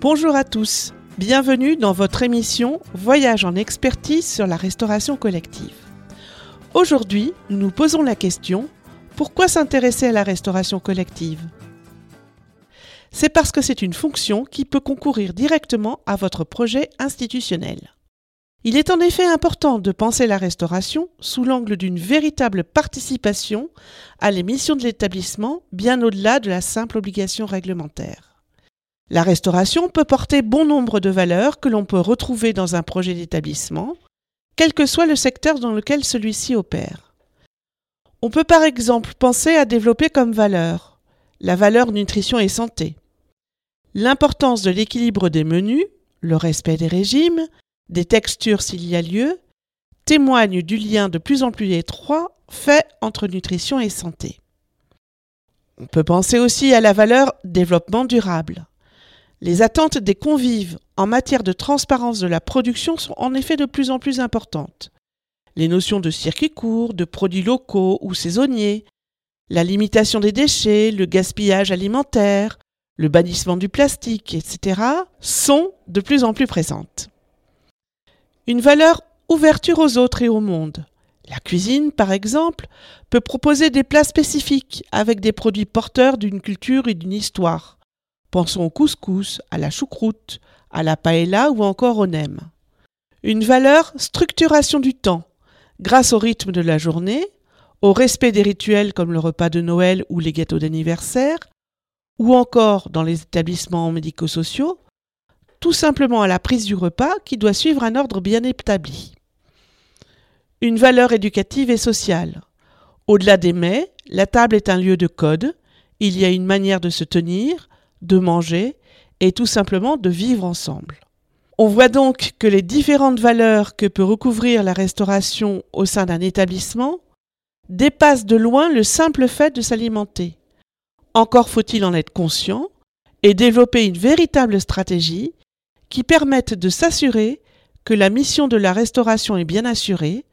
Bonjour à tous, bienvenue dans votre émission Voyage en expertise sur la restauration collective. Aujourd'hui, nous nous posons la question pourquoi s'intéresser à la restauration collective? C'est parce que c'est une fonction qui peut concourir directement à votre projet institutionnel. Il est en effet important de penser la restauration sous l'angle d'une véritable participation à l'émission de l'établissement bien au-delà de la simple obligation réglementaire. La restauration peut porter bon nombre de valeurs que l'on peut retrouver dans un projet d'établissement, quel que soit le secteur dans lequel celui-ci opère. On peut par exemple penser à développer comme valeur la valeur nutrition et santé, l'importance de l'équilibre des menus, le respect des régimes, des textures s'il y a lieu, témoignent du lien de plus en plus étroit fait entre nutrition et santé. On peut penser aussi à la valeur développement durable. Les attentes des convives en matière de transparence de la production sont en effet de plus en plus importantes. Les notions de circuit court, de produits locaux ou saisonniers, la limitation des déchets, le gaspillage alimentaire, le bannissement du plastique, etc., sont de plus en plus présentes. Une valeur ouverture aux autres et au monde. La cuisine, par exemple, peut proposer des plats spécifiques avec des produits porteurs d'une culture et d'une histoire. Pensons au couscous, à la choucroute, à la paella ou encore au nem. Une valeur structuration du temps, grâce au rythme de la journée, au respect des rituels comme le repas de Noël ou les gâteaux d'anniversaire, ou encore dans les établissements médico-sociaux, tout simplement à la prise du repas qui doit suivre un ordre bien établi. Une valeur éducative et sociale. Au-delà des mets, la table est un lieu de code, il y a une manière de se tenir, de manger et tout simplement de vivre ensemble. On voit donc que les différentes valeurs que peut recouvrir la restauration au sein d'un établissement dépassent de loin le simple fait de s'alimenter. Encore faut-il en être conscient et développer une véritable stratégie qui permette de s'assurer que la mission de la restauration est bien assurée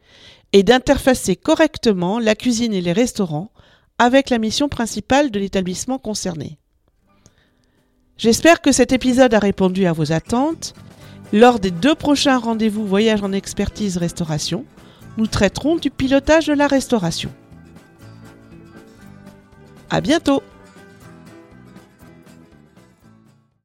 et d'interfacer correctement la cuisine et les restaurants avec la mission principale de l'établissement concerné. J'espère que cet épisode a répondu à vos attentes. Lors des deux prochains rendez-vous Voyage en expertise restauration, nous traiterons du pilotage de la restauration. À bientôt!